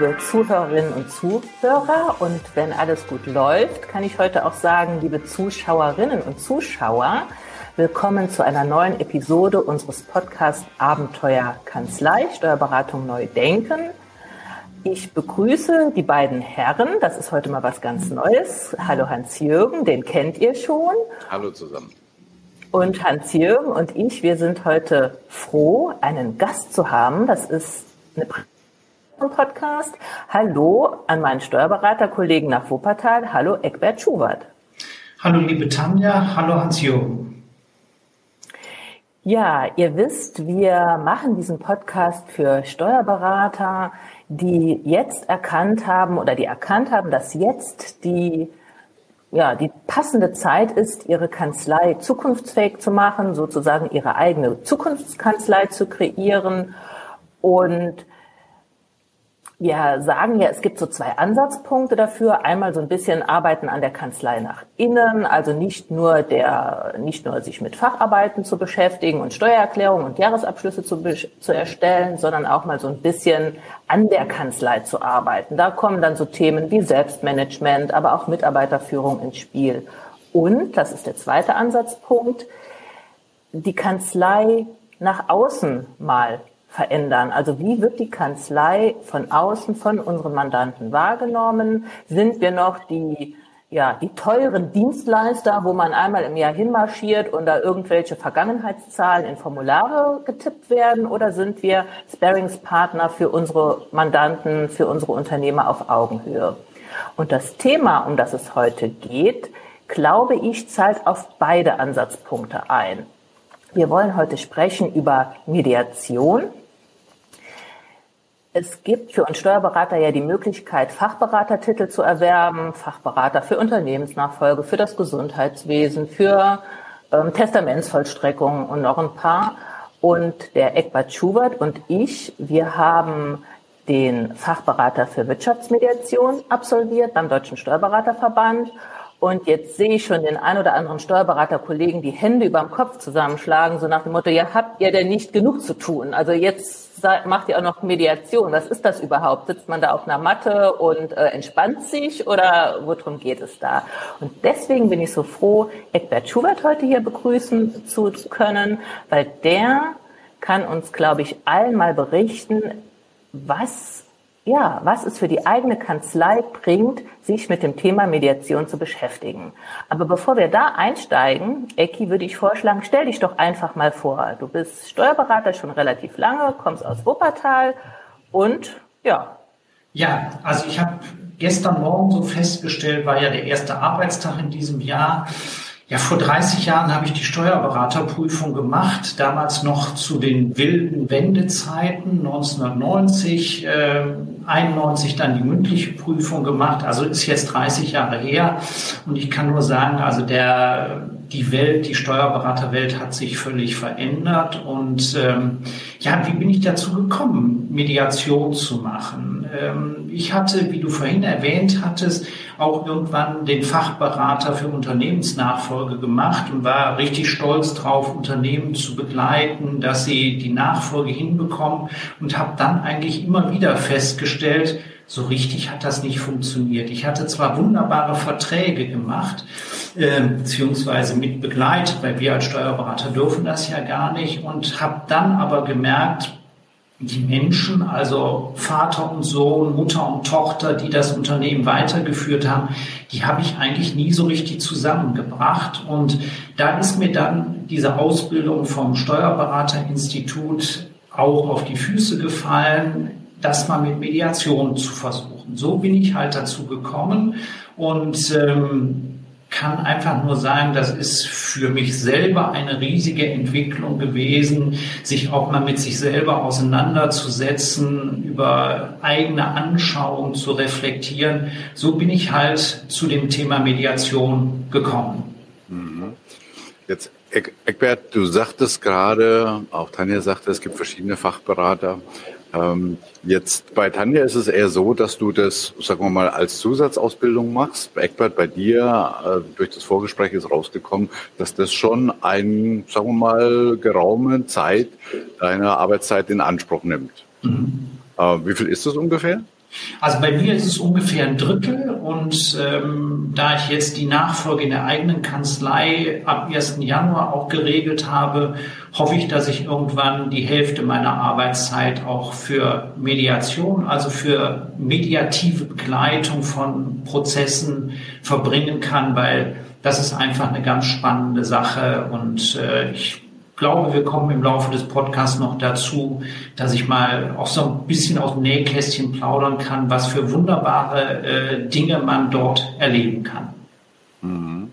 liebe Zuhörerinnen und Zuhörer. Und wenn alles gut läuft, kann ich heute auch sagen, liebe Zuschauerinnen und Zuschauer, willkommen zu einer neuen Episode unseres Podcasts Abenteuer Kanzlei, Steuerberatung neu denken. Ich begrüße die beiden Herren. Das ist heute mal was ganz Neues. Hallo Hans-Jürgen, den kennt ihr schon. Hallo zusammen. Und Hans-Jürgen und ich, wir sind heute froh, einen Gast zu haben. Das ist eine Podcast. Hallo an meinen Steuerberaterkollegen nach Wuppertal. Hallo Eckbert Schubert. Hallo liebe Tanja. Hallo Hans-Jürgen. Ja, ihr wisst, wir machen diesen Podcast für Steuerberater, die jetzt erkannt haben oder die erkannt haben, dass jetzt die ja, die passende Zeit ist, ihre Kanzlei zukunftsfähig zu machen, sozusagen ihre eigene Zukunftskanzlei zu kreieren und wir sagen ja, es gibt so zwei Ansatzpunkte dafür. Einmal so ein bisschen Arbeiten an der Kanzlei nach innen, also nicht nur der, nicht nur sich mit Facharbeiten zu beschäftigen und Steuererklärungen und Jahresabschlüsse zu, zu erstellen, sondern auch mal so ein bisschen an der Kanzlei zu arbeiten. Da kommen dann so Themen wie Selbstmanagement, aber auch Mitarbeiterführung ins Spiel. Und, das ist der zweite Ansatzpunkt, die Kanzlei nach außen mal verändern? Also wie wird die Kanzlei von außen, von unseren Mandanten wahrgenommen? Sind wir noch die ja, die teuren Dienstleister, wo man einmal im Jahr hinmarschiert und da irgendwelche Vergangenheitszahlen in Formulare getippt werden oder sind wir Sparingspartner für unsere Mandanten, für unsere Unternehmer auf Augenhöhe? Und das Thema, um das es heute geht, glaube ich, zahlt auf beide Ansatzpunkte ein. Wir wollen heute sprechen über Mediation. Es gibt für uns Steuerberater ja die Möglichkeit, Fachberatertitel zu erwerben, Fachberater für Unternehmensnachfolge, für das Gesundheitswesen, für ähm, Testamentsvollstreckung und noch ein paar. Und der Eckbert Schubert und ich, wir haben den Fachberater für Wirtschaftsmediation absolviert beim Deutschen Steuerberaterverband und jetzt sehe ich schon den ein oder anderen Steuerberaterkollegen die Hände überm Kopf zusammenschlagen, so nach dem Motto, ja, habt ihr denn nicht genug zu tun? Also jetzt macht ihr auch noch Mediation. Was ist das überhaupt? Sitzt man da auf einer Matte und äh, entspannt sich oder worum geht es da? Und deswegen bin ich so froh, Eckbert Schubert heute hier begrüßen zu können, weil der kann uns, glaube ich, allen mal berichten, was ja, was es für die eigene Kanzlei bringt, sich mit dem Thema Mediation zu beschäftigen. Aber bevor wir da einsteigen, Ecki, würde ich vorschlagen, stell dich doch einfach mal vor. Du bist Steuerberater schon relativ lange, kommst aus Wuppertal und ja. Ja, also ich habe gestern Morgen so festgestellt, war ja der erste Arbeitstag in diesem Jahr. Ja, vor 30 Jahren habe ich die Steuerberaterprüfung gemacht, damals noch zu den wilden Wendezeiten, 1990, äh, 91 dann die mündliche Prüfung gemacht, also ist jetzt 30 Jahre her und ich kann nur sagen, also der die Welt, die Steuerberaterwelt hat sich völlig verändert. Und ähm, ja, wie bin ich dazu gekommen, Mediation zu machen? Ähm, ich hatte, wie du vorhin erwähnt hattest, auch irgendwann den Fachberater für Unternehmensnachfolge gemacht und war richtig stolz drauf, Unternehmen zu begleiten, dass sie die Nachfolge hinbekommen und habe dann eigentlich immer wieder festgestellt, so richtig hat das nicht funktioniert. Ich hatte zwar wunderbare Verträge gemacht, äh, beziehungsweise mit begleitet, weil wir als Steuerberater dürfen das ja gar nicht und habe dann aber gemerkt, die Menschen, also Vater und Sohn, Mutter und Tochter, die das Unternehmen weitergeführt haben, die habe ich eigentlich nie so richtig zusammengebracht. Und da ist mir dann diese Ausbildung vom Steuerberaterinstitut auch auf die Füße gefallen das mal mit Mediation zu versuchen. So bin ich halt dazu gekommen und ähm, kann einfach nur sagen, das ist für mich selber eine riesige Entwicklung gewesen, sich auch mal mit sich selber auseinanderzusetzen, über eigene Anschauungen zu reflektieren. So bin ich halt zu dem Thema Mediation gekommen. Mhm. Jetzt Eckbert, du sagtest gerade, auch Tanja sagte, es gibt verschiedene Fachberater. Ähm, jetzt bei Tanja ist es eher so, dass du das, sagen wir mal, als Zusatzausbildung machst. Bei Eckbert, bei dir, äh, durch das Vorgespräch ist rausgekommen, dass das schon ein, sagen wir mal, geraume Zeit deiner Arbeitszeit in Anspruch nimmt. Mhm. Äh, wie viel ist das ungefähr? Also bei mir ist es ungefähr ein Drittel und ähm, da ich jetzt die Nachfolge in der eigenen Kanzlei ab 1. Januar auch geregelt habe, hoffe ich, dass ich irgendwann die Hälfte meiner Arbeitszeit auch für Mediation, also für mediative Begleitung von Prozessen verbringen kann, weil das ist einfach eine ganz spannende Sache und äh, ich glaube, wir kommen im Laufe des Podcasts noch dazu, dass ich mal auch so ein bisschen aus dem Nähkästchen plaudern kann, was für wunderbare äh, Dinge man dort erleben kann. Mhm.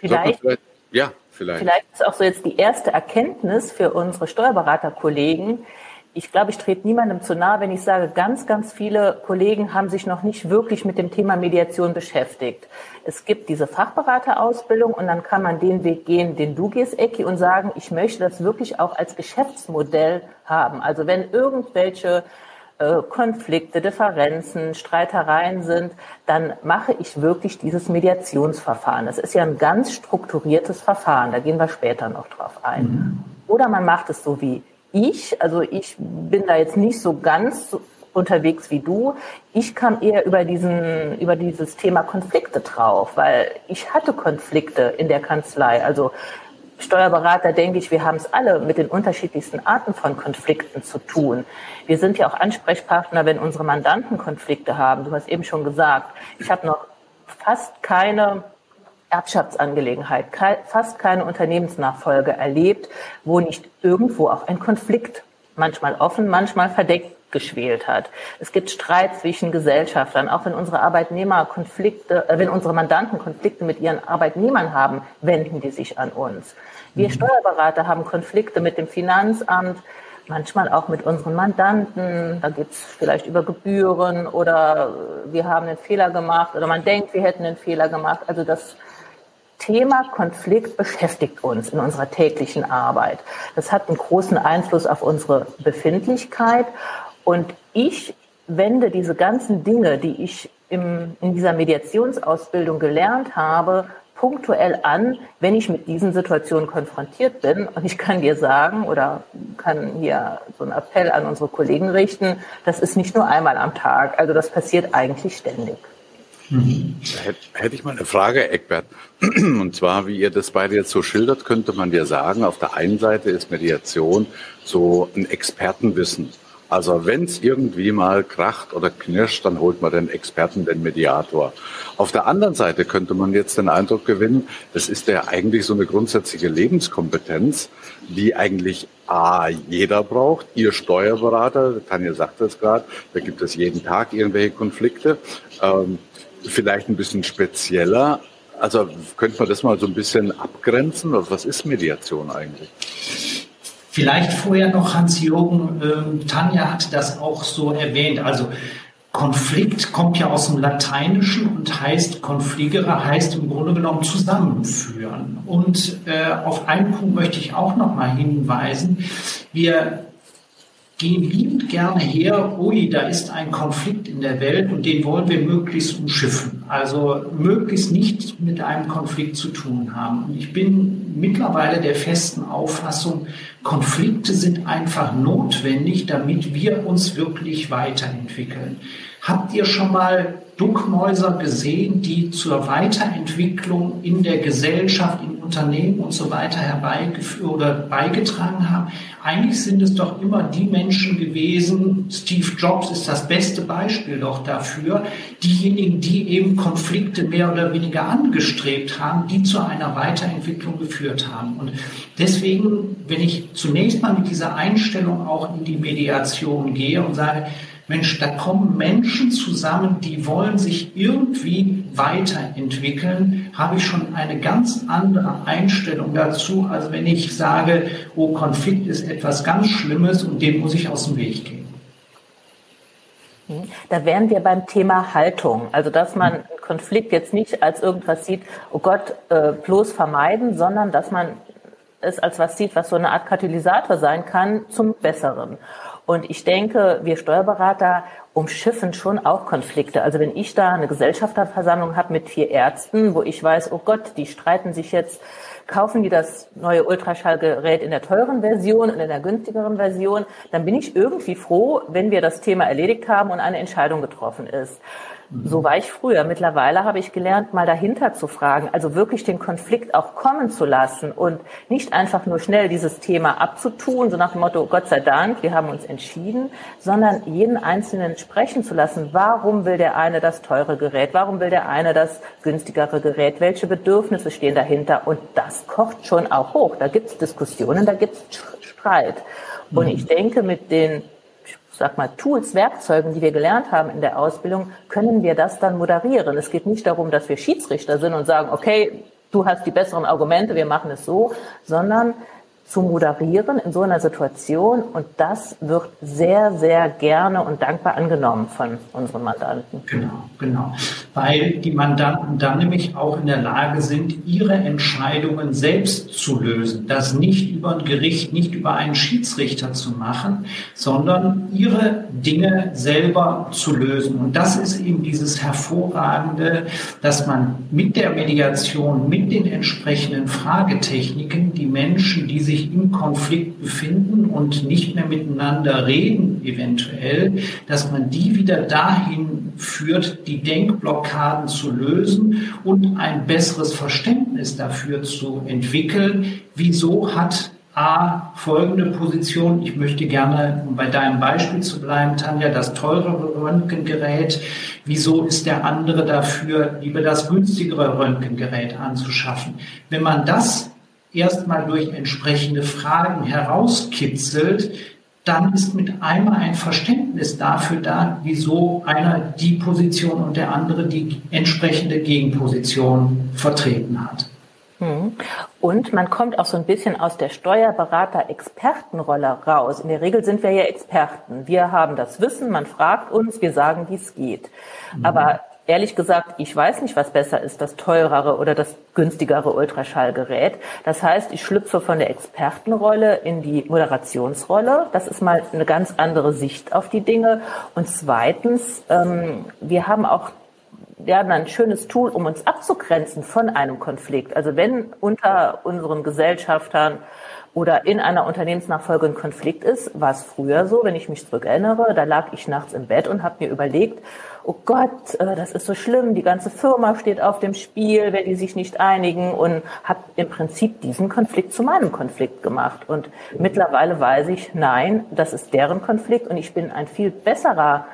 Vielleicht, vielleicht, ja, vielleicht. Vielleicht ist auch so jetzt die erste Erkenntnis für unsere Steuerberaterkollegen, ich glaube, ich trete niemandem zu nahe, wenn ich sage, ganz, ganz viele Kollegen haben sich noch nicht wirklich mit dem Thema Mediation beschäftigt. Es gibt diese Fachberaterausbildung und dann kann man den Weg gehen, den du gehst, Ecki, und sagen, ich möchte das wirklich auch als Geschäftsmodell haben. Also wenn irgendwelche äh, Konflikte, Differenzen, Streitereien sind, dann mache ich wirklich dieses Mediationsverfahren. Das ist ja ein ganz strukturiertes Verfahren, da gehen wir später noch drauf ein. Mhm. Oder man macht es so wie ich, also ich bin da jetzt nicht so ganz unterwegs wie du. Ich kam eher über diesen, über dieses Thema Konflikte drauf, weil ich hatte Konflikte in der Kanzlei. Also Steuerberater, denke ich, wir haben es alle mit den unterschiedlichsten Arten von Konflikten zu tun. Wir sind ja auch Ansprechpartner, wenn unsere Mandanten Konflikte haben. Du hast eben schon gesagt, ich habe noch fast keine Erbschaftsangelegenheit, fast keine Unternehmensnachfolge erlebt, wo nicht irgendwo auch ein Konflikt, manchmal offen, manchmal verdeckt, geschwelt hat. Es gibt Streit zwischen Gesellschaftern, auch wenn unsere Arbeitnehmer Konflikte, äh, wenn unsere Mandanten Konflikte mit ihren Arbeitnehmern haben, wenden die sich an uns. Wir mhm. Steuerberater haben Konflikte mit dem Finanzamt, manchmal auch mit unseren Mandanten. Da geht es vielleicht über Gebühren oder wir haben einen Fehler gemacht oder man denkt, wir hätten einen Fehler gemacht. Also das Thema Konflikt beschäftigt uns in unserer täglichen Arbeit. Das hat einen großen Einfluss auf unsere Befindlichkeit. Und ich wende diese ganzen Dinge, die ich im, in dieser Mediationsausbildung gelernt habe, punktuell an, wenn ich mit diesen Situationen konfrontiert bin. Und ich kann dir sagen oder kann hier so einen Appell an unsere Kollegen richten, das ist nicht nur einmal am Tag. Also das passiert eigentlich ständig. Mhm. Hätte ich mal eine Frage, Eckbert. Und zwar, wie ihr das beide jetzt so schildert, könnte man dir sagen, auf der einen Seite ist Mediation so ein Expertenwissen. Also wenn es irgendwie mal kracht oder knirscht, dann holt man den Experten, den Mediator. Auf der anderen Seite könnte man jetzt den Eindruck gewinnen, das ist ja eigentlich so eine grundsätzliche Lebenskompetenz, die eigentlich A, jeder braucht. Ihr Steuerberater, Tanja sagte es gerade, da gibt es jeden Tag irgendwelche Konflikte. Ähm, vielleicht ein bisschen spezieller. Also könnte man das mal so ein bisschen abgrenzen? Also was ist Mediation eigentlich? Vielleicht vorher noch Hans-Jürgen, äh, Tanja hat das auch so erwähnt. Also Konflikt kommt ja aus dem Lateinischen und heißt Konfligere, heißt im Grunde genommen zusammenführen. Und äh, auf einen Punkt möchte ich auch noch mal hinweisen. Wir gehen liebend gerne her, ui, da ist ein Konflikt in der Welt und den wollen wir möglichst umschiffen. Also möglichst nicht mit einem Konflikt zu tun haben. Und ich bin mittlerweile der festen Auffassung, Konflikte sind einfach notwendig, damit wir uns wirklich weiterentwickeln. Habt ihr schon mal Duckmäuser gesehen, die zur Weiterentwicklung in der Gesellschaft, in Unternehmen und so weiter herbeigeführt oder beigetragen haben. Eigentlich sind es doch immer die Menschen gewesen, Steve Jobs ist das beste Beispiel doch dafür, diejenigen, die eben Konflikte mehr oder weniger angestrebt haben, die zu einer Weiterentwicklung geführt haben. Und deswegen, wenn ich zunächst mal mit dieser Einstellung auch in die Mediation gehe und sage, Mensch, da kommen Menschen zusammen, die wollen sich irgendwie weiterentwickeln, habe ich schon eine ganz andere Einstellung dazu, als wenn ich sage, oh, Konflikt ist etwas ganz Schlimmes und dem muss ich aus dem Weg gehen. Mhm. Da wären wir beim Thema Haltung. Also, dass man einen Konflikt jetzt nicht als irgendwas sieht, oh Gott, äh, bloß vermeiden, sondern dass man es als was sieht, was so eine Art Katalysator sein kann zum Besseren. Und ich denke, wir Steuerberater umschiffen schon auch Konflikte. Also wenn ich da eine Gesellschafterversammlung habe mit vier Ärzten, wo ich weiß, oh Gott, die streiten sich jetzt kaufen die das neue Ultraschallgerät in der teuren Version und in der günstigeren Version, dann bin ich irgendwie froh, wenn wir das Thema erledigt haben und eine Entscheidung getroffen ist. So war ich früher. Mittlerweile habe ich gelernt, mal dahinter zu fragen, also wirklich den Konflikt auch kommen zu lassen und nicht einfach nur schnell dieses Thema abzutun, so nach dem Motto, Gott sei Dank, wir haben uns entschieden, sondern jeden Einzelnen sprechen zu lassen. Warum will der eine das teure Gerät? Warum will der eine das günstigere Gerät? Welche Bedürfnisse stehen dahinter? Und das kocht schon auch hoch. Da gibt es Diskussionen, da gibt es Streit. Und ich denke, mit den sag mal, Tools, Werkzeugen, die wir gelernt haben in der Ausbildung, können wir das dann moderieren. Es geht nicht darum, dass wir Schiedsrichter sind und sagen, okay, du hast die besseren Argumente, wir machen es so, sondern zu moderieren in so einer Situation. Und das wird sehr, sehr gerne und dankbar angenommen von unseren Mandanten. Genau, genau. Weil die Mandanten dann nämlich auch in der Lage sind, ihre Entscheidungen selbst zu lösen. Das nicht über ein Gericht, nicht über einen Schiedsrichter zu machen, sondern ihre Dinge selber zu lösen. Und das ist eben dieses Hervorragende, dass man mit der Mediation, mit den entsprechenden Fragetechniken die Menschen, die sich sich im Konflikt befinden und nicht mehr miteinander reden, eventuell, dass man die wieder dahin führt, die Denkblockaden zu lösen und ein besseres Verständnis dafür zu entwickeln. Wieso hat A, folgende Position. Ich möchte gerne, um bei deinem Beispiel zu bleiben, Tanja, das teurere Röntgengerät. Wieso ist der andere dafür, lieber das günstigere Röntgengerät anzuschaffen? Wenn man das erstmal durch entsprechende Fragen herauskitzelt, dann ist mit einmal ein Verständnis dafür da, wieso einer die Position und der andere die entsprechende Gegenposition vertreten hat. Hm. Und man kommt auch so ein bisschen aus der Steuerberater-Expertenrolle raus. In der Regel sind wir ja Experten. Wir haben das Wissen, man fragt uns, wir sagen, wie es geht. Mhm. Aber Ehrlich gesagt, ich weiß nicht, was besser ist, das teurere oder das günstigere Ultraschallgerät. Das heißt, ich schlüpfe von der Expertenrolle in die Moderationsrolle. Das ist mal eine ganz andere Sicht auf die Dinge. Und zweitens, ähm, wir haben auch ja, ein schönes Tool, um uns abzugrenzen von einem Konflikt. Also wenn unter unseren Gesellschaftern oder in einer Unternehmensnachfolge ein Konflikt ist, war es früher so, wenn ich mich zurückerinnere, da lag ich nachts im Bett und habe mir überlegt, oh Gott, äh, das ist so schlimm, die ganze Firma steht auf dem Spiel, wenn die sich nicht einigen und habe im Prinzip diesen Konflikt zu meinem Konflikt gemacht. Und mittlerweile weiß ich, nein, das ist deren Konflikt und ich bin ein viel besserer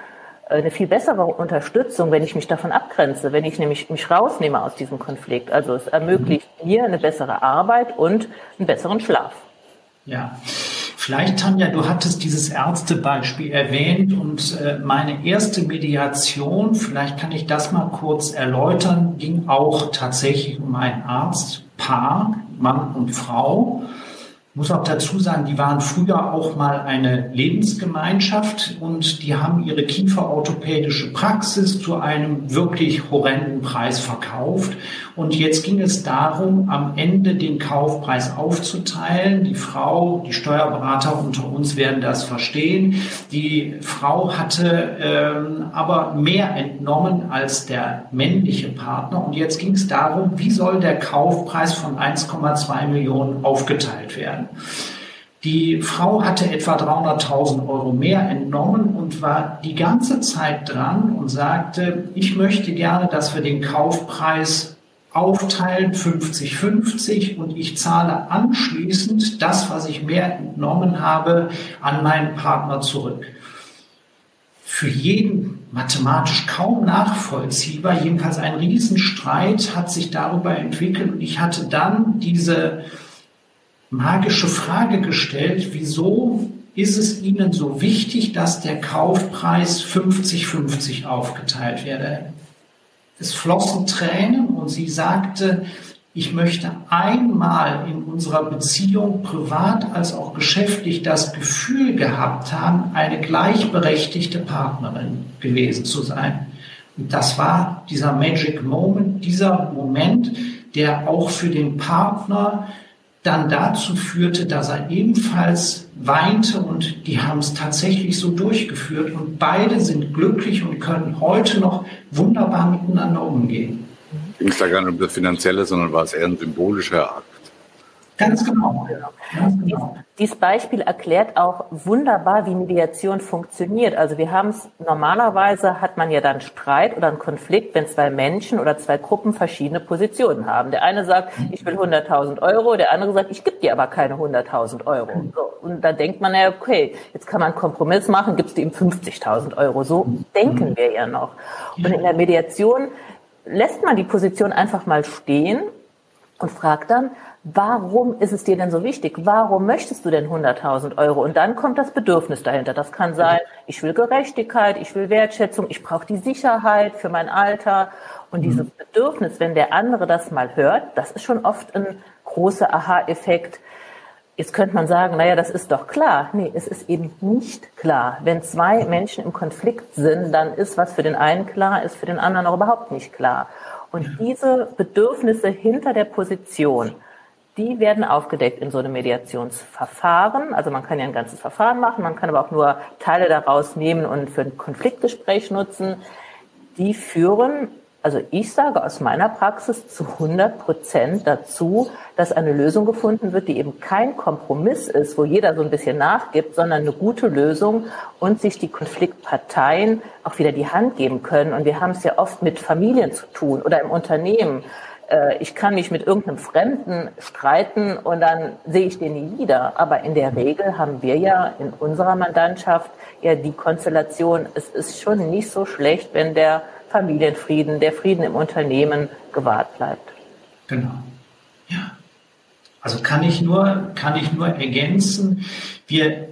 äh, eine viel bessere Unterstützung, wenn ich mich davon abgrenze, wenn ich nämlich mich rausnehme aus diesem Konflikt. Also es ermöglicht mir eine bessere Arbeit und einen besseren Schlaf. Ja. Vielleicht, Tanja, du hattest dieses Ärztebeispiel erwähnt und äh, meine erste Mediation, vielleicht kann ich das mal kurz erläutern, ging auch tatsächlich um ein Arztpaar, Mann und Frau muss auch dazu sagen, die waren früher auch mal eine Lebensgemeinschaft und die haben ihre kieferorthopädische Praxis zu einem wirklich horrenden Preis verkauft. Und jetzt ging es darum, am Ende den Kaufpreis aufzuteilen. Die Frau, die Steuerberater unter uns werden das verstehen. Die Frau hatte ähm, aber mehr entnommen als der männliche Partner. Und jetzt ging es darum, wie soll der Kaufpreis von 1,2 Millionen aufgeteilt werden. Die Frau hatte etwa 300.000 Euro mehr entnommen und war die ganze Zeit dran und sagte, ich möchte gerne, dass wir den Kaufpreis aufteilen 50-50 und ich zahle anschließend das, was ich mehr entnommen habe, an meinen Partner zurück. Für jeden mathematisch kaum nachvollziehbar, jedenfalls ein Riesenstreit hat sich darüber entwickelt und ich hatte dann diese magische Frage gestellt, wieso ist es Ihnen so wichtig, dass der Kaufpreis 50-50 aufgeteilt werde? Es flossen Tränen und sie sagte, ich möchte einmal in unserer Beziehung privat als auch geschäftlich das Gefühl gehabt haben, eine gleichberechtigte Partnerin gewesen zu sein. Und das war dieser Magic Moment, dieser Moment, der auch für den Partner dann dazu führte, dass er ebenfalls weinte und die haben es tatsächlich so durchgeführt und beide sind glücklich und können heute noch wunderbar miteinander umgehen. Ging es da gar nicht um das Finanzielle, sondern war es eher ein symbolischer Akt? Ganz genau. Ganz genau. Dieses Beispiel erklärt auch wunderbar, wie Mediation funktioniert. Also wir haben es normalerweise hat man ja dann Streit oder einen Konflikt, wenn zwei Menschen oder zwei Gruppen verschiedene Positionen haben. Der eine sagt, ich will 100.000 Euro, der andere sagt, ich gebe dir aber keine 100.000 Euro. So, und da denkt man ja, okay, jetzt kann man einen Kompromiss machen, gibst du ihm 50.000 Euro. So denken wir ja noch. Und in der Mediation lässt man die Position einfach mal stehen und fragt dann, warum ist es dir denn so wichtig? Warum möchtest du denn 100.000 Euro? Und dann kommt das Bedürfnis dahinter. Das kann sein, ich will Gerechtigkeit, ich will Wertschätzung, ich brauche die Sicherheit für mein Alter. Und dieses mhm. Bedürfnis, wenn der andere das mal hört, das ist schon oft ein großer Aha-Effekt. Jetzt könnte man sagen, naja, das ist doch klar. Nee, es ist eben nicht klar. Wenn zwei Menschen im Konflikt sind, dann ist, was für den einen klar ist, für den anderen auch überhaupt nicht klar. Und diese Bedürfnisse hinter der Position, die werden aufgedeckt in so einem Mediationsverfahren. Also man kann ja ein ganzes Verfahren machen, man kann aber auch nur Teile daraus nehmen und für ein Konfliktgespräch nutzen. Die führen, also ich sage aus meiner Praxis zu 100 Prozent dazu, dass eine Lösung gefunden wird, die eben kein Kompromiss ist, wo jeder so ein bisschen nachgibt, sondern eine gute Lösung und sich die Konfliktparteien auch wieder die Hand geben können. Und wir haben es ja oft mit Familien zu tun oder im Unternehmen äh, ich kann mich mit irgendeinem Fremden streiten und dann sehe ich den nie wieder. Aber in der Regel haben wir ja in unserer Mandantschaft ja die Konstellation, es ist schon nicht so schlecht, wenn der Familienfrieden, der Frieden im Unternehmen gewahrt bleibt. Genau. Ja. Also kann ich nur, kann ich nur ergänzen, wir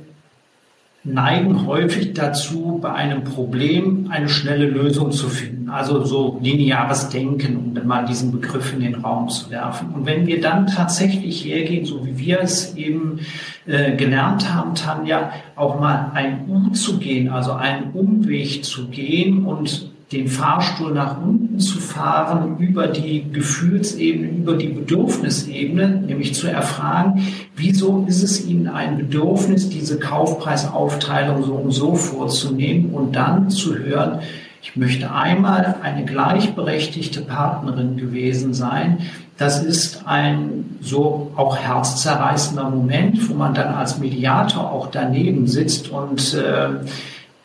neigen häufig dazu, bei einem Problem eine schnelle Lösung zu finden. Also so lineares Denken, um mal diesen Begriff in den Raum zu werfen. Und wenn wir dann tatsächlich hergehen, so wie wir es eben äh, gelernt haben, Tanja, auch mal ein U zu gehen, also einen Umweg zu gehen und den Fahrstuhl nach unten zu fahren, über die Gefühlsebene, über die Bedürfnisebene, nämlich zu erfragen, wieso ist es Ihnen ein Bedürfnis, diese Kaufpreisaufteilung so und so vorzunehmen und dann zu hören, ich möchte einmal eine gleichberechtigte Partnerin gewesen sein. Das ist ein so auch herzzerreißender Moment, wo man dann als Mediator auch daneben sitzt und äh,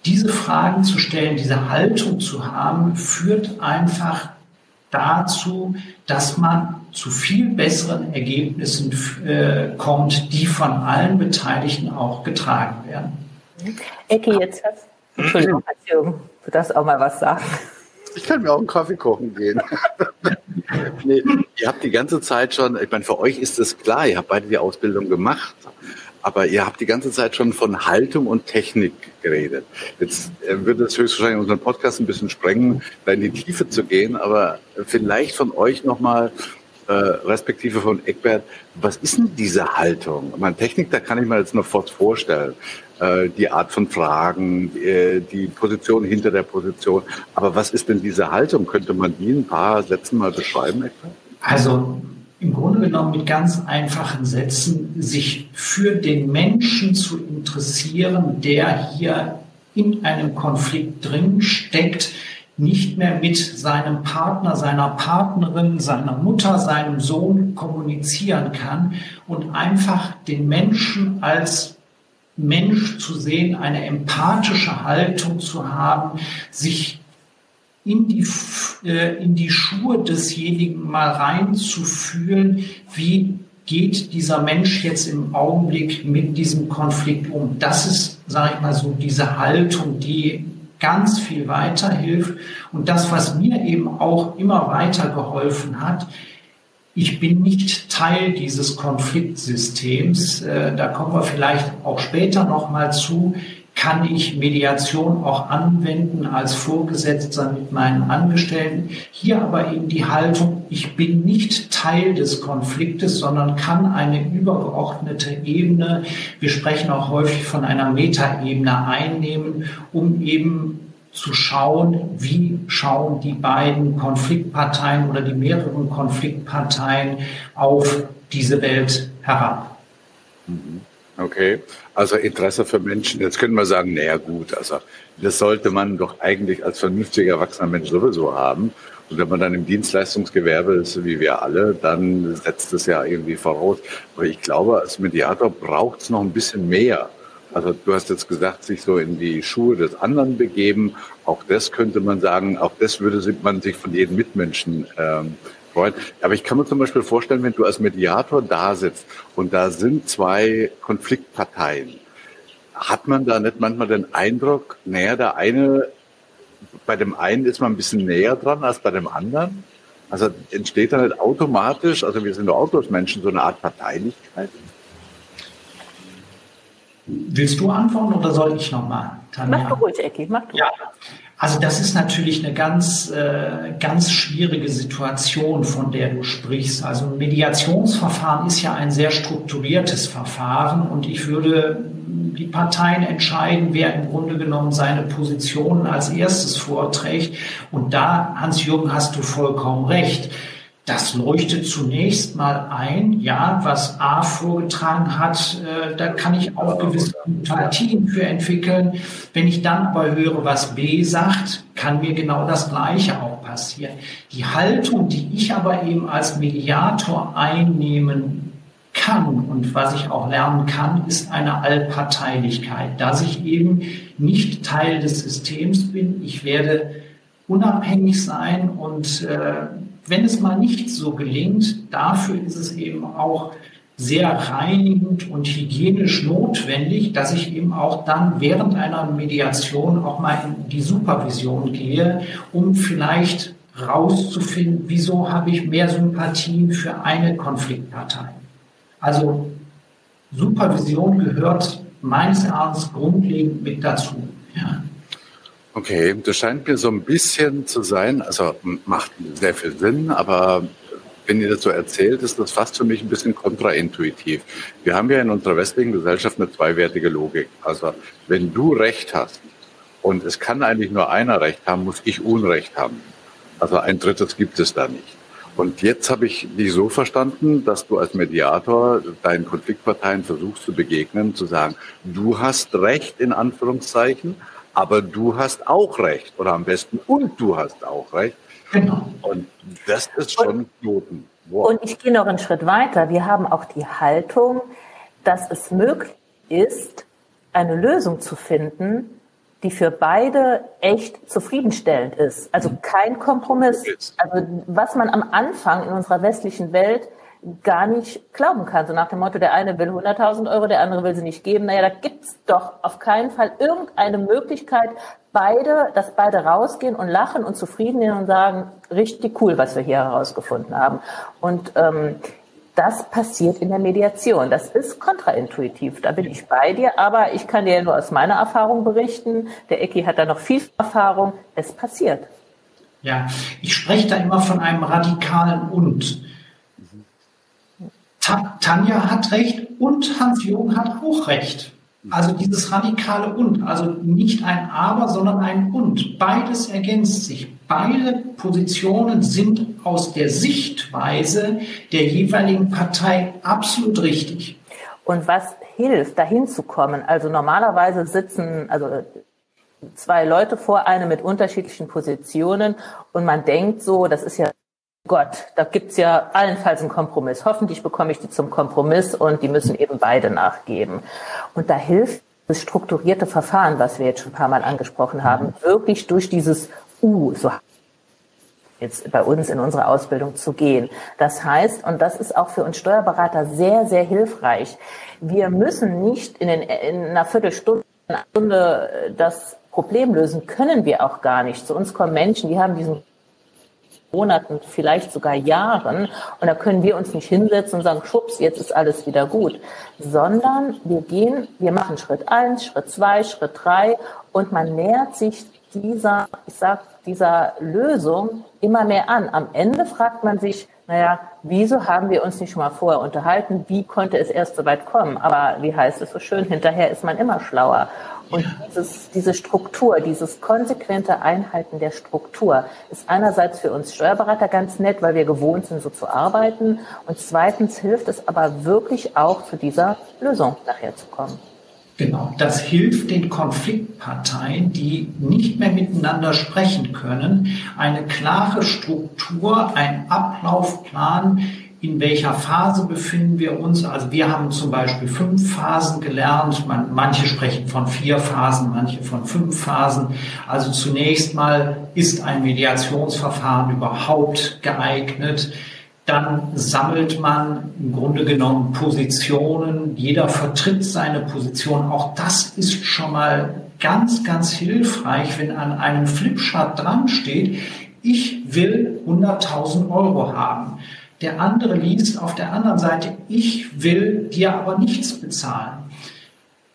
diese Fragen zu stellen, diese Haltung zu haben, führt einfach dazu, dass man zu viel besseren Ergebnissen äh, kommt, die von allen Beteiligten auch getragen werden. Ecke, jetzt hast Entschuldigung, Jürgen, du darfst auch mal was sagen. Ich kann mir auch einen Kaffee kochen gehen. nee, ihr habt die ganze Zeit schon, ich meine, für euch ist es klar, ihr habt beide die Ausbildung gemacht. Aber ihr habt die ganze Zeit schon von Haltung und Technik geredet. Jetzt äh, wird es höchstwahrscheinlich unseren Podcast ein bisschen sprengen, da in die Tiefe zu gehen. Aber vielleicht von euch nochmal, äh, respektive von Eckbert, was ist denn diese Haltung? Meine Technik, da kann ich mir jetzt noch kurz vorstellen. Äh, die Art von Fragen, äh, die Position hinter der Position. Aber was ist denn diese Haltung? Könnte man die in ein paar Sätzen mal beschreiben, Eckbert? Also im Grunde genommen mit ganz einfachen Sätzen, sich für den Menschen zu interessieren, der hier in einem Konflikt drin steckt, nicht mehr mit seinem Partner, seiner Partnerin, seiner Mutter, seinem Sohn kommunizieren kann und einfach den Menschen als Mensch zu sehen, eine empathische Haltung zu haben, sich in die, äh, in die Schuhe desjenigen mal reinzufühlen, wie geht dieser Mensch jetzt im Augenblick mit diesem Konflikt um. Das ist, sage ich mal so, diese Haltung, die ganz viel weiterhilft. Und das, was mir eben auch immer weiter geholfen hat, ich bin nicht Teil dieses Konfliktsystems. Äh, da kommen wir vielleicht auch später noch mal zu kann ich Mediation auch anwenden als Vorgesetzter mit meinen Angestellten. Hier aber eben die Haltung, ich bin nicht Teil des Konfliktes, sondern kann eine übergeordnete Ebene, wir sprechen auch häufig von einer Metaebene einnehmen, um eben zu schauen, wie schauen die beiden Konfliktparteien oder die mehreren Konfliktparteien auf diese Welt herab. Mhm. Okay, also Interesse für Menschen. Jetzt können wir sagen, naja gut, also das sollte man doch eigentlich als vernünftiger erwachsener Mensch sowieso haben. Und wenn man dann im Dienstleistungsgewerbe ist, wie wir alle, dann setzt es ja irgendwie voraus. Aber ich glaube, als Mediator braucht es noch ein bisschen mehr. Also du hast jetzt gesagt, sich so in die Schuhe des anderen begeben. Auch das könnte man sagen, auch das würde man sich von jedem Mitmenschen ähm, freuen. Aber ich kann mir zum Beispiel vorstellen, wenn du als Mediator da sitzt und da sind zwei Konfliktparteien, hat man da nicht manchmal den Eindruck, naja, der eine bei dem einen ist man ein bisschen näher dran als bei dem anderen. Also entsteht da nicht automatisch, also wir sind doch auch Menschen, so eine Art Parteilichkeit? Willst du antworten oder soll ich nochmal? Mach du ruhig, Ecki, mach du. Ja, also das ist natürlich eine ganz, äh, ganz schwierige Situation, von der du sprichst. Also ein Mediationsverfahren ist ja ein sehr strukturiertes Verfahren und ich würde die Parteien entscheiden, wer im Grunde genommen seine Positionen als erstes vorträgt. Und da, Hans-Jürgen, hast du vollkommen recht. Das leuchtet zunächst mal ein, ja, was A vorgetragen hat, äh, da kann ich auch gewisse Sympathien für entwickeln. Wenn ich dann aber höre, was B sagt, kann mir genau das Gleiche auch passieren. Die Haltung, die ich aber eben als Mediator einnehmen kann und was ich auch lernen kann, ist eine Allparteilichkeit, dass ich eben nicht Teil des Systems bin. Ich werde unabhängig sein und äh, wenn es mal nicht so gelingt, dafür ist es eben auch sehr reinigend und hygienisch notwendig, dass ich eben auch dann während einer Mediation auch mal in die Supervision gehe, um vielleicht rauszufinden, wieso habe ich mehr Sympathien für eine Konfliktpartei. Also Supervision gehört meines Erachtens grundlegend mit dazu. Ja. Okay, das scheint mir so ein bisschen zu sein, also macht sehr viel Sinn, aber wenn ihr das so erzählt, ist das fast für mich ein bisschen kontraintuitiv. Wir haben ja in unserer westlichen Gesellschaft eine zweiwertige Logik. Also wenn du Recht hast und es kann eigentlich nur einer Recht haben, muss ich Unrecht haben. Also ein drittes gibt es da nicht. Und jetzt habe ich dich so verstanden, dass du als Mediator deinen Konfliktparteien versuchst zu begegnen, zu sagen, du hast Recht in Anführungszeichen, aber du hast auch Recht oder am besten und du hast auch Recht. Genau. Und das ist schon Knoten. Wow. Und ich gehe noch einen Schritt weiter. Wir haben auch die Haltung, dass es möglich ist, eine Lösung zu finden, die für beide echt zufriedenstellend ist. Also kein Kompromiss. Also was man am Anfang in unserer westlichen Welt gar nicht glauben kann. So nach dem Motto, der eine will 100.000 Euro, der andere will sie nicht geben. Naja, da gibt's doch auf keinen Fall irgendeine Möglichkeit, beide, dass beide rausgehen und lachen und zufrieden sind und sagen, richtig cool, was wir hier herausgefunden haben. Und ähm, das passiert in der Mediation. Das ist kontraintuitiv, da bin ich bei dir, aber ich kann dir nur aus meiner Erfahrung berichten. Der Ecki hat da noch viel Erfahrung. Es passiert. Ja, ich spreche da immer von einem radikalen Und. Ta Tanja hat recht und Hans-Jürgen hat auch recht. Also dieses radikale Und, also nicht ein Aber, sondern ein Und. Beides ergänzt sich. Beide Positionen sind aus der Sichtweise der jeweiligen Partei absolut richtig. Und was hilft, dahin zu kommen? Also normalerweise sitzen, also zwei Leute vor einem mit unterschiedlichen Positionen und man denkt so, das ist ja Gott, da gibt's ja allenfalls einen Kompromiss. Hoffentlich bekomme ich die zum Kompromiss und die müssen eben beide nachgeben. Und da hilft das strukturierte Verfahren, was wir jetzt schon ein paar Mal angesprochen haben, wirklich durch dieses U, so jetzt bei uns in unserer Ausbildung zu gehen. Das heißt, und das ist auch für uns Steuerberater sehr, sehr hilfreich, wir müssen nicht in, den, in einer Viertelstunde, einer Stunde das Problem lösen, können wir auch gar nicht. Zu uns kommen Menschen, die haben diesen Monaten, vielleicht sogar Jahren. Und da können wir uns nicht hinsetzen und sagen, schubs, jetzt ist alles wieder gut. Sondern wir gehen, wir machen Schritt eins, Schritt zwei, Schritt drei und man nähert sich dieser, ich sag, dieser Lösung immer mehr an. Am Ende fragt man sich, naja, wieso haben wir uns nicht schon mal vorher unterhalten? Wie konnte es erst so weit kommen? Aber wie heißt es so schön, hinterher ist man immer schlauer. Und dieses, diese Struktur, dieses konsequente Einhalten der Struktur ist einerseits für uns Steuerberater ganz nett, weil wir gewohnt sind, so zu arbeiten. Und zweitens hilft es aber wirklich auch zu dieser Lösung nachher zu kommen. Genau, das hilft den Konfliktparteien, die nicht mehr miteinander sprechen können, eine klare Struktur, ein Ablaufplan, in welcher Phase befinden wir uns. Also wir haben zum Beispiel fünf Phasen gelernt. Man, manche sprechen von vier Phasen, manche von fünf Phasen. Also zunächst mal ist ein Mediationsverfahren überhaupt geeignet. Dann sammelt man im Grunde genommen Positionen. Jeder vertritt seine Position. Auch das ist schon mal ganz, ganz hilfreich, wenn an einem Flipchart dran steht, ich will 100.000 Euro haben. Der andere liest auf der anderen Seite, ich will dir aber nichts bezahlen.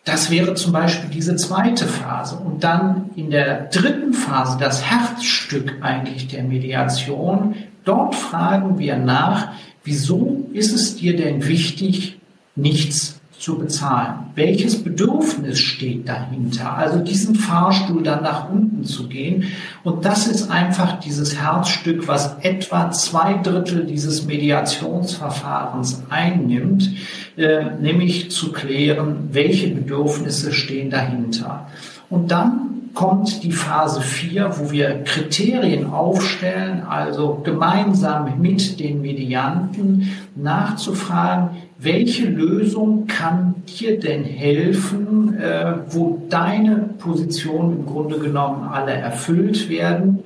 Das wäre zum Beispiel diese zweite Phase. Und dann in der dritten Phase, das Herzstück eigentlich der Mediation, Dort fragen wir nach, wieso ist es dir denn wichtig, nichts zu bezahlen? Welches Bedürfnis steht dahinter? Also diesen Fahrstuhl dann nach unten zu gehen. Und das ist einfach dieses Herzstück, was etwa zwei Drittel dieses Mediationsverfahrens einnimmt, äh, nämlich zu klären, welche Bedürfnisse stehen dahinter. Und dann kommt die Phase 4, wo wir Kriterien aufstellen, also gemeinsam mit den Medianten nachzufragen, welche Lösung kann dir denn helfen, äh, wo deine Positionen im Grunde genommen alle erfüllt werden.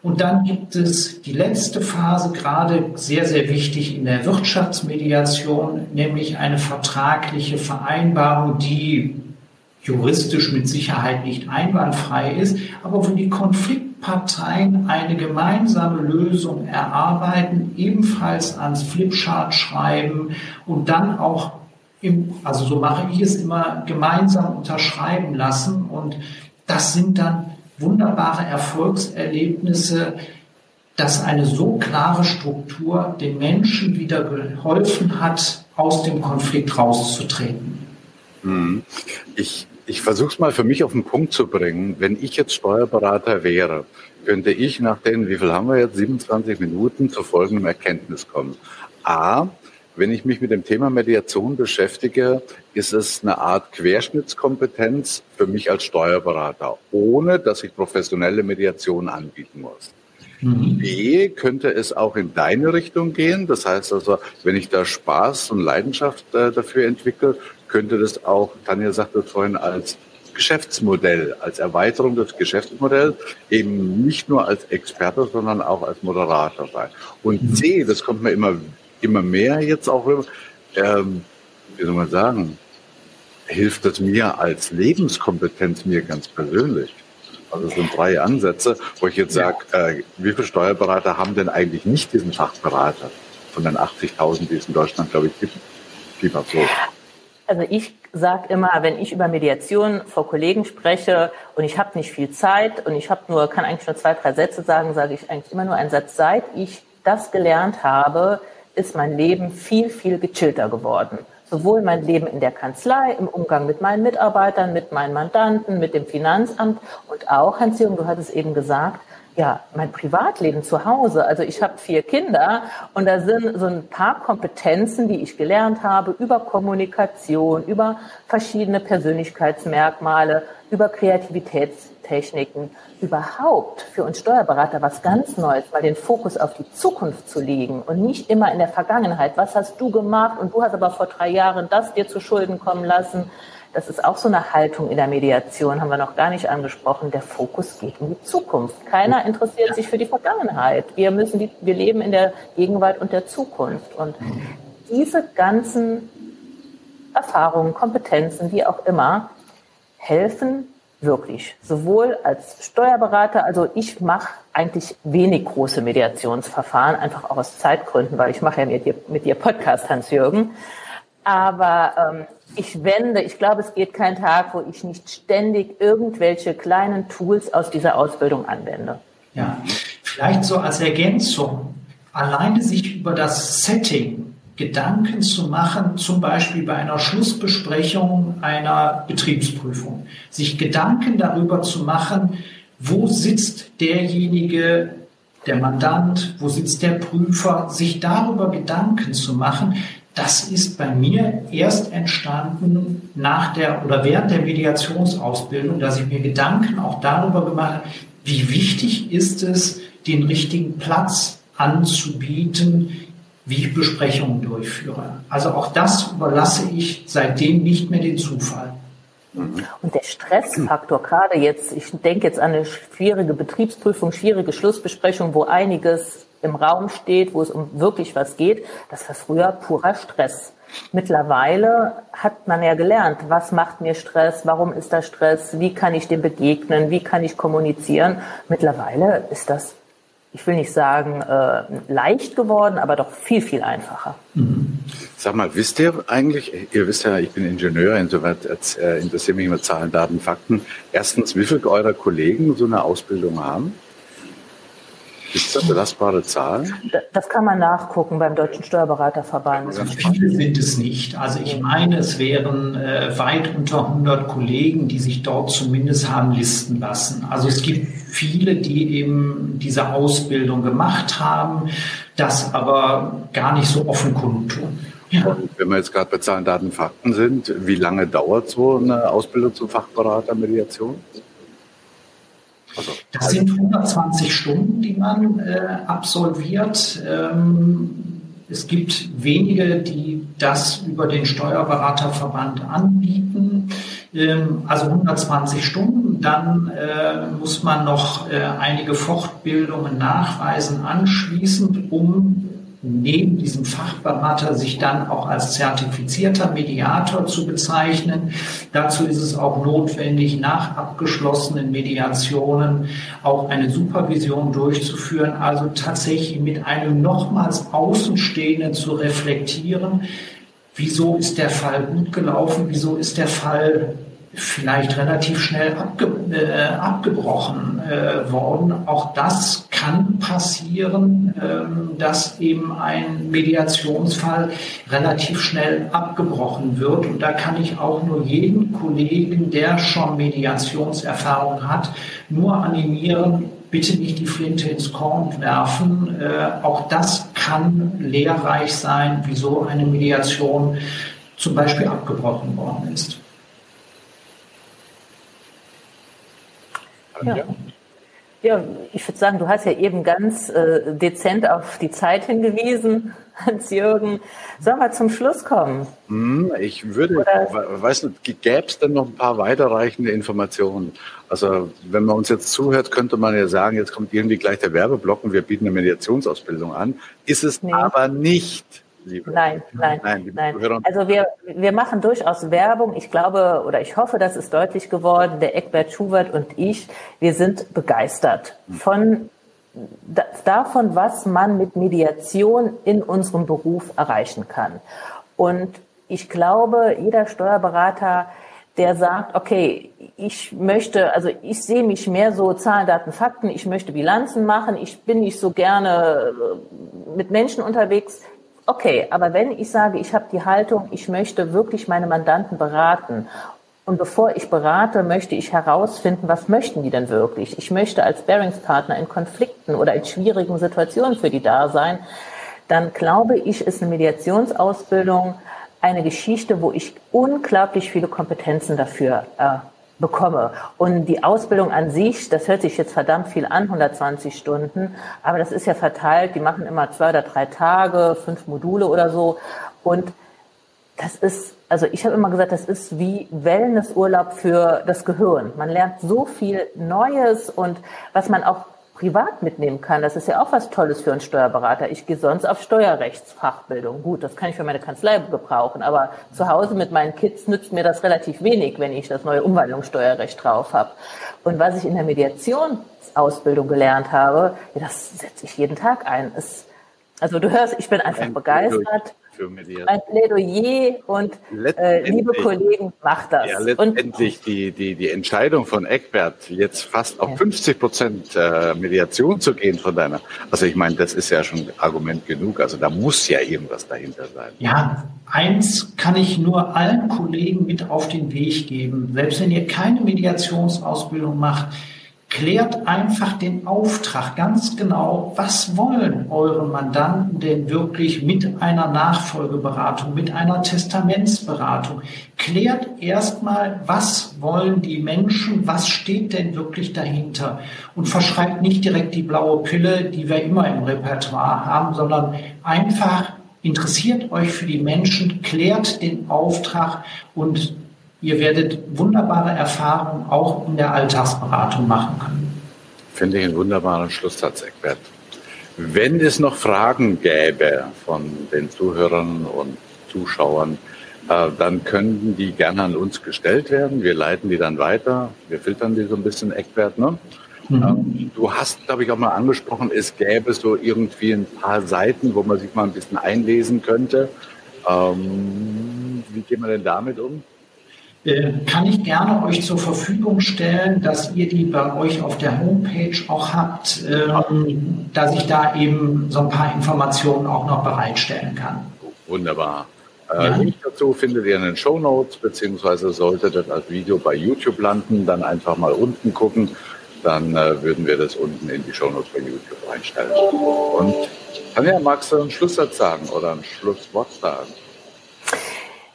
Und dann gibt es die letzte Phase, gerade sehr, sehr wichtig in der Wirtschaftsmediation, nämlich eine vertragliche Vereinbarung, die juristisch mit Sicherheit nicht einwandfrei ist, aber wo die Konfliktparteien eine gemeinsame Lösung erarbeiten, ebenfalls ans Flipchart schreiben und dann auch im, also so mache ich es immer, gemeinsam unterschreiben lassen. Und das sind dann wunderbare Erfolgserlebnisse, dass eine so klare Struktur den Menschen wieder geholfen hat, aus dem Konflikt rauszutreten. Mhm. Ich ich versuche es mal für mich auf den Punkt zu bringen. Wenn ich jetzt Steuerberater wäre, könnte ich nach den, wie viel haben wir jetzt, 27 Minuten zu folgendem Erkenntnis kommen. A, wenn ich mich mit dem Thema Mediation beschäftige, ist es eine Art Querschnittskompetenz für mich als Steuerberater, ohne dass ich professionelle Mediation anbieten muss. Mhm. B, könnte es auch in deine Richtung gehen. Das heißt also, wenn ich da Spaß und Leidenschaft äh, dafür entwickle, könnte das auch, Tanja sagte vorhin, als Geschäftsmodell, als Erweiterung des Geschäftsmodells eben nicht nur als Experte, sondern auch als Moderator sein. Und mhm. C, das kommt mir immer, immer mehr jetzt auch, ähm, wie soll man sagen, hilft das mir als Lebenskompetenz mir ganz persönlich. Also es sind drei Ansätze, wo ich jetzt sage, äh, wie viele Steuerberater haben denn eigentlich nicht diesen Fachberater von den 80.000, die es in Deutschland, glaube ich, gibt? Lieber so. Also ich sage immer, wenn ich über Mediation vor Kollegen spreche und ich habe nicht viel Zeit und ich habe nur kann eigentlich nur zwei drei Sätze sagen, sage ich eigentlich immer nur einen Satz. Seit ich das gelernt habe, ist mein Leben viel viel gechillter geworden. Sowohl mein Leben in der Kanzlei, im Umgang mit meinen Mitarbeitern, mit meinen Mandanten, mit dem Finanzamt und auch, Hans-Jürgen, du hattest eben gesagt, ja, mein Privatleben zu Hause. Also ich habe vier Kinder und da sind so ein paar Kompetenzen, die ich gelernt habe über Kommunikation, über verschiedene Persönlichkeitsmerkmale, über Kreativitätstechniken, überhaupt für uns Steuerberater was ganz Neues, mal den Fokus auf die Zukunft zu legen und nicht immer in der Vergangenheit. Was hast du gemacht und du hast aber vor drei Jahren das dir zu Schulden kommen lassen? Das ist auch so eine Haltung in der Mediation, haben wir noch gar nicht angesprochen. Der Fokus geht in die Zukunft. Keiner interessiert sich für die Vergangenheit. Wir müssen die, wir leben in der Gegenwart und der Zukunft. Und diese ganzen Erfahrungen, Kompetenzen, wie auch immer, helfen wirklich. Sowohl als Steuerberater, also ich mache eigentlich wenig große Mediationsverfahren, einfach auch aus Zeitgründen, weil ich mache ja mit dir, mit dir Podcast, Hans-Jürgen. Aber ähm, ich wende, ich glaube, es geht kein Tag, wo ich nicht ständig irgendwelche kleinen Tools aus dieser Ausbildung anwende. Ja, vielleicht so als Ergänzung. alleine sich über das Setting Gedanken zu machen, zum Beispiel bei einer Schlussbesprechung einer Betriebsprüfung, sich Gedanken darüber zu machen, wo sitzt derjenige, der Mandant, wo sitzt der Prüfer, sich darüber Gedanken zu machen, das ist bei mir erst entstanden nach der oder während der Mediationsausbildung, dass ich mir Gedanken auch darüber gemacht habe, wie wichtig ist es, den richtigen Platz anzubieten, wie ich Besprechungen durchführe. Also auch das überlasse ich seitdem nicht mehr den Zufall. Und der Stressfaktor, gerade jetzt, ich denke jetzt an eine schwierige Betriebsprüfung, schwierige Schlussbesprechung, wo einiges im Raum steht, wo es um wirklich was geht, das war früher purer Stress. Mittlerweile hat man ja gelernt, was macht mir Stress, warum ist da Stress, wie kann ich dem begegnen, wie kann ich kommunizieren. Mittlerweile ist das ich will nicht sagen äh, leicht geworden, aber doch viel, viel einfacher. Mhm. Sag mal, wisst ihr eigentlich, ihr wisst ja, ich bin Ingenieur, insoweit äh, interessieren mich immer Zahlen, Daten, Fakten. Erstens, wie viele eurer Kollegen so eine Ausbildung haben? Ist das belastbare Zahlen? Das kann man nachgucken beim Deutschen Steuerberaterverband. Also viele sind es nicht. Also ich meine, es wären äh, weit unter 100 Kollegen, die sich dort zumindest haben listen lassen. Also es gibt viele, die eben diese Ausbildung gemacht haben, das aber gar nicht so offen kundtun. Ja. Und wenn wir jetzt gerade bei Zahlen, Daten, Fakten sind, wie lange dauert so eine Ausbildung zum Fachberater Mediation? Also, das sind 120 Stunden, die man äh, absolviert. Ähm, es gibt wenige, die das über den Steuerberaterverband anbieten. Ähm, also 120 Stunden. Dann äh, muss man noch äh, einige Fortbildungen nachweisen anschließend, um neben diesem Fachberater sich dann auch als zertifizierter Mediator zu bezeichnen. Dazu ist es auch notwendig, nach abgeschlossenen Mediationen auch eine Supervision durchzuführen, also tatsächlich mit einem nochmals Außenstehenden zu reflektieren, wieso ist der Fall gut gelaufen, wieso ist der Fall vielleicht relativ schnell abge, äh, abgebrochen äh, worden. Auch das kann passieren, ähm, dass eben ein Mediationsfall relativ schnell abgebrochen wird. Und da kann ich auch nur jeden Kollegen, der schon Mediationserfahrung hat, nur animieren, bitte nicht die Flinte ins Korn werfen. Äh, auch das kann lehrreich sein, wieso eine Mediation zum Beispiel abgebrochen worden ist. Ja. ja, ich würde sagen, du hast ja eben ganz äh, dezent auf die Zeit hingewiesen, Hans-Jürgen. Sollen wir zum Schluss kommen? Hm, ich würde, Oder? weiß nicht, gäbe es denn noch ein paar weiterreichende Informationen? Also wenn man uns jetzt zuhört, könnte man ja sagen, jetzt kommt irgendwie gleich der Werbeblock und wir bieten eine Mediationsausbildung an. Ist es nee. aber nicht liebe. Nein, nein, nein. nein. Also wir, wir machen durchaus Werbung. Ich glaube oder ich hoffe, das ist deutlich geworden. Der Eckbert Schubert und ich, wir sind begeistert von davon, was man mit Mediation in unserem Beruf erreichen kann. Und ich glaube, jeder Steuerberater, der sagt, okay, ich möchte, also ich sehe mich mehr so Zahlen, Daten, Fakten, ich möchte Bilanzen machen, ich bin nicht so gerne äh, mit Menschen unterwegs, Okay, aber wenn ich sage, ich habe die Haltung, ich möchte wirklich meine Mandanten beraten und bevor ich berate, möchte ich herausfinden, was möchten die denn wirklich? Ich möchte als Bearingspartner in Konflikten oder in schwierigen Situationen für die da sein. Dann glaube ich, ist eine Mediationsausbildung eine Geschichte, wo ich unglaublich viele Kompetenzen dafür äh, bekomme. Und die Ausbildung an sich, das hört sich jetzt verdammt viel an, 120 Stunden, aber das ist ja verteilt, die machen immer zwei oder drei Tage, fünf Module oder so. Und das ist, also ich habe immer gesagt, das ist wie Wellnessurlaub für das Gehirn. Man lernt so viel Neues und was man auch privat mitnehmen kann. Das ist ja auch was Tolles für einen Steuerberater. Ich gehe sonst auf Steuerrechtsfachbildung. Gut, das kann ich für meine Kanzlei gebrauchen, aber zu Hause mit meinen Kids nützt mir das relativ wenig, wenn ich das neue Umwandlungssteuerrecht drauf habe. Und was ich in der Mediationsausbildung gelernt habe, das setze ich jeden Tag ein. Es, also du hörst, ich bin einfach begeistert für Mediation. Ein Plädoyer und äh, liebe Kollegen, macht das. Ja, letztendlich und, die, die, die Entscheidung von Eckbert, jetzt fast auf 50 Prozent äh, Mediation zu gehen von deiner, also ich meine, das ist ja schon Argument genug, also da muss ja irgendwas dahinter sein. Ja, eins kann ich nur allen Kollegen mit auf den Weg geben, selbst wenn ihr keine Mediationsausbildung macht, klärt einfach den Auftrag ganz genau, was wollen eure Mandanten denn wirklich mit einer Nachfolgeberatung, mit einer Testamentsberatung. Klärt erstmal, was wollen die Menschen, was steht denn wirklich dahinter und verschreibt nicht direkt die blaue Pille, die wir immer im Repertoire haben, sondern einfach interessiert euch für die Menschen, klärt den Auftrag und Ihr werdet wunderbare Erfahrungen auch in der Alltagsberatung machen können. Finde ich einen wunderbaren Schlusssatz, Eckbert. Wenn es noch Fragen gäbe von den Zuhörern und Zuschauern, äh, dann könnten die gerne an uns gestellt werden. Wir leiten die dann weiter. Wir filtern die so ein bisschen, Eckbert. Ne? Mhm. Ähm, du hast, glaube ich, auch mal angesprochen, es gäbe so irgendwie ein paar Seiten, wo man sich mal ein bisschen einlesen könnte. Ähm, wie gehen wir denn damit um? Äh, kann ich gerne euch zur Verfügung stellen, dass ihr die bei euch auf der Homepage auch habt, ähm, dass ich da eben so ein paar Informationen auch noch bereitstellen kann. Wunderbar. Äh, ja. Link dazu findet ihr in den Show Notes, beziehungsweise sollte das als Video bei YouTube landen, dann einfach mal unten gucken. Dann äh, würden wir das unten in die Show Notes bei YouTube reinstellen. Und Tanja, magst du einen Schlusssatz sagen oder ein Schlusswort sagen?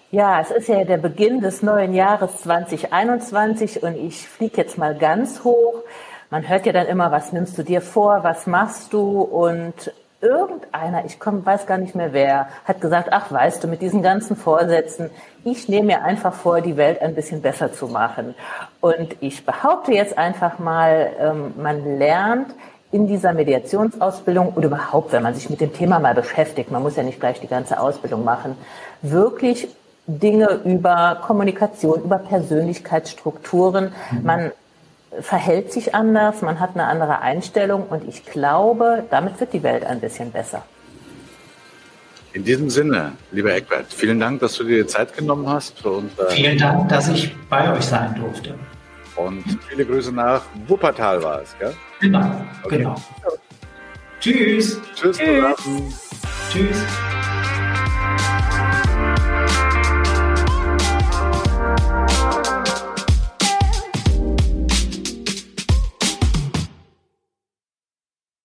Ja, es ist ja der Beginn des neuen Jahres 2021 und ich fliege jetzt mal ganz hoch. Man hört ja dann immer, was nimmst du dir vor, was machst du und irgendeiner, ich komm, weiß gar nicht mehr wer, hat gesagt, ach weißt du, mit diesen ganzen Vorsätzen, ich nehme mir einfach vor, die Welt ein bisschen besser zu machen. Und ich behaupte jetzt einfach mal, ähm, man lernt in dieser Mediationsausbildung oder überhaupt, wenn man sich mit dem Thema mal beschäftigt, man muss ja nicht gleich die ganze Ausbildung machen, wirklich Dinge über Kommunikation, über Persönlichkeitsstrukturen. Mhm. Man verhält sich anders, man hat eine andere Einstellung und ich glaube, damit wird die Welt ein bisschen besser. In diesem Sinne, lieber Eckbert, vielen Dank, dass du dir die Zeit genommen hast für uns. Vielen Dank, dass ich bei euch sein durfte. Und viele Grüße nach Wuppertal war es, gell? Genau, okay. genau. Tschüss. Tschüss. Tschüss. Tschüss.